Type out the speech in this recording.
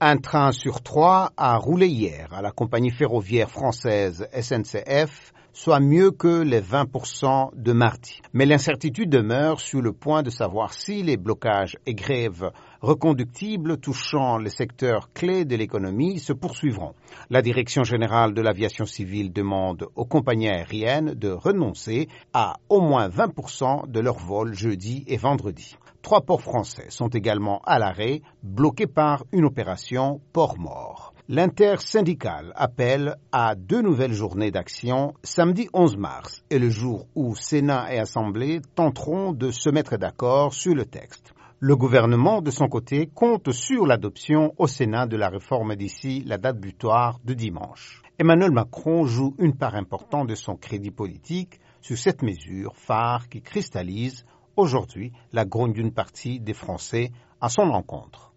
Un train sur trois a roulé hier à la compagnie ferroviaire française SNCF, soit mieux que les 20% de mardi. Mais l'incertitude demeure sur le point de savoir si les blocages et grèves reconductibles touchant les secteurs clés de l'économie se poursuivront. La Direction générale de l'aviation civile demande aux compagnies aériennes de renoncer à au moins 20% de leurs vols jeudi et vendredi. Trois ports français sont également à l'arrêt, bloqués par une opération port mort. L'intersyndicale appelle à deux nouvelles journées d'action samedi 11 mars et le jour où Sénat et Assemblée tenteront de se mettre d'accord sur le texte. Le gouvernement, de son côté, compte sur l'adoption au Sénat de la réforme d'ici la date butoir de dimanche. Emmanuel Macron joue une part importante de son crédit politique sur cette mesure phare qui cristallise aujourd'hui la grogne d'une partie des Français à son encontre.